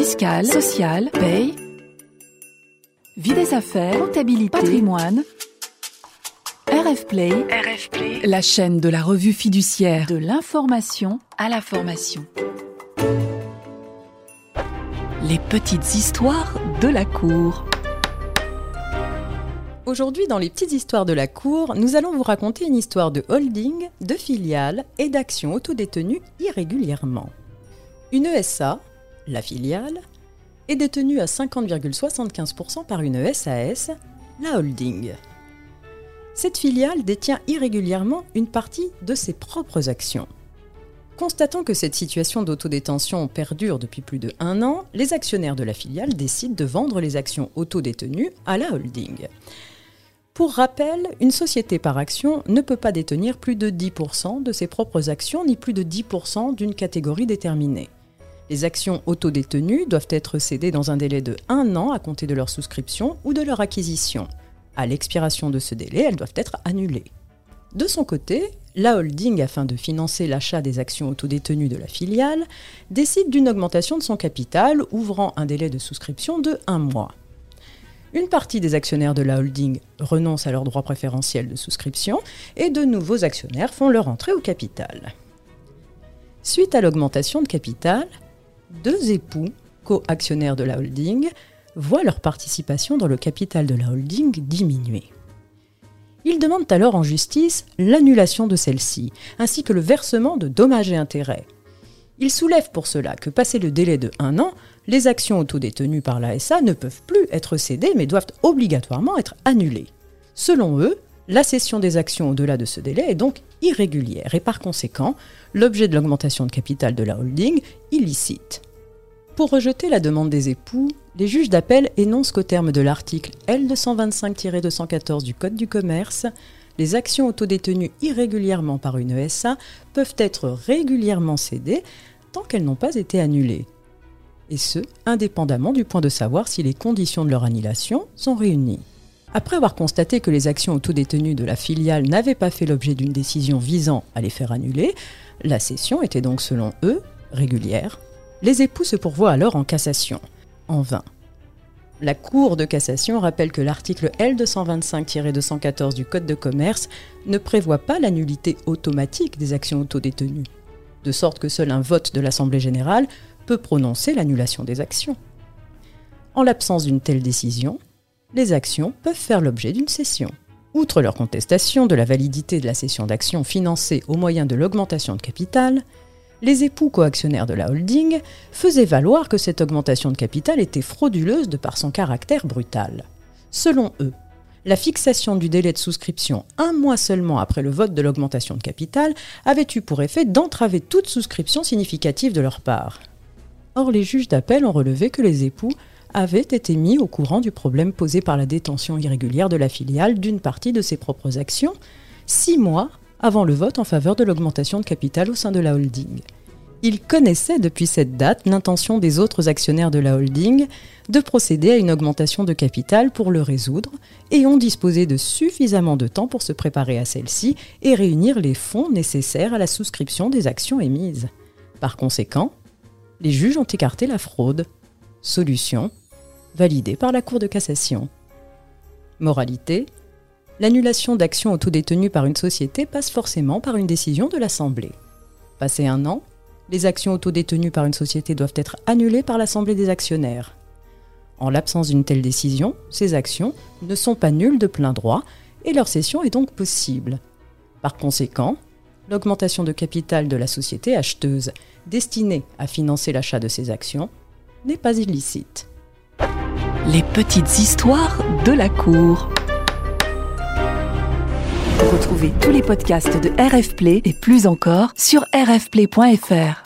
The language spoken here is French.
fiscale, sociale, paye, vie des affaires, comptabilité, patrimoine. RF Play, RF Play, la chaîne de la revue fiduciaire de l'information à la formation. Les petites histoires de la cour. Aujourd'hui, dans les petites histoires de la cour, nous allons vous raconter une histoire de holding, de filiales et d'actions autodétenues irrégulièrement. Une ESA, la filiale, est détenue à 50,75% par une SAS, la holding. Cette filiale détient irrégulièrement une partie de ses propres actions. Constatant que cette situation d'autodétention perdure depuis plus de un an, les actionnaires de la filiale décident de vendre les actions autodétenues à la holding. Pour rappel, une société par action ne peut pas détenir plus de 10% de ses propres actions ni plus de 10% d'une catégorie déterminée. Les actions autodétenues doivent être cédées dans un délai de 1 an à compter de leur souscription ou de leur acquisition. À l'expiration de ce délai, elles doivent être annulées. De son côté, la holding, afin de financer l'achat des actions autodétenues de la filiale, décide d'une augmentation de son capital ouvrant un délai de souscription de 1 mois. Une partie des actionnaires de la holding renoncent à leur droit préférentiel de souscription et de nouveaux actionnaires font leur entrée au capital. Suite à l'augmentation de capital, deux époux, co-actionnaires de la holding, voient leur participation dans le capital de la holding diminuer. Ils demandent alors en justice l'annulation de celle-ci, ainsi que le versement de dommages et intérêts. Ils soulèvent pour cela que, passé le délai de un an, les actions autodétenues par l'ASA ne peuvent plus être cédées mais doivent obligatoirement être annulées. Selon eux, la cession des actions au-delà de ce délai est donc irrégulière et par conséquent l'objet de l'augmentation de capital de la holding illicite. Pour rejeter la demande des époux, les juges d'appel énoncent qu'au terme de l'article L225-214 du Code du commerce, les actions autodétenues irrégulièrement par une ESA peuvent être régulièrement cédées tant qu'elles n'ont pas été annulées et ce, indépendamment du point de savoir si les conditions de leur annulation sont réunies. Après avoir constaté que les actions autodétenues de la filiale n'avaient pas fait l'objet d'une décision visant à les faire annuler, la cession était donc selon eux régulière. Les époux se pourvoient alors en cassation, en vain. La Cour de cassation rappelle que l'article L225-214 du Code de commerce ne prévoit pas la automatique des actions autodétenues, de sorte que seul un vote de l'Assemblée générale peut prononcer l'annulation des actions. En l'absence d'une telle décision, les actions peuvent faire l'objet d'une cession. Outre leur contestation de la validité de la cession d'actions financée au moyen de l'augmentation de capital, les époux coactionnaires de la holding faisaient valoir que cette augmentation de capital était frauduleuse de par son caractère brutal. Selon eux, la fixation du délai de souscription un mois seulement après le vote de l'augmentation de capital avait eu pour effet d'entraver toute souscription significative de leur part. Or, les juges d'appel ont relevé que les époux avaient été mis au courant du problème posé par la détention irrégulière de la filiale d'une partie de ses propres actions, six mois avant le vote en faveur de l'augmentation de capital au sein de la holding. Ils connaissaient depuis cette date l'intention des autres actionnaires de la holding de procéder à une augmentation de capital pour le résoudre et ont disposé de suffisamment de temps pour se préparer à celle-ci et réunir les fonds nécessaires à la souscription des actions émises. Par conséquent, les juges ont écarté la fraude. Solution validée par la Cour de cassation. Moralité L'annulation d'actions autodétenues par une société passe forcément par une décision de l'Assemblée. Passé un an, les actions autodétenues par une société doivent être annulées par l'Assemblée des actionnaires. En l'absence d'une telle décision, ces actions ne sont pas nulles de plein droit et leur cession est donc possible. Par conséquent, l'augmentation de capital de la société acheteuse destinée à financer l'achat de ces actions n'est pas illicite. Les petites histoires de la Cour. Retrouvez tous les podcasts de RF Play et plus encore sur rfplay.fr.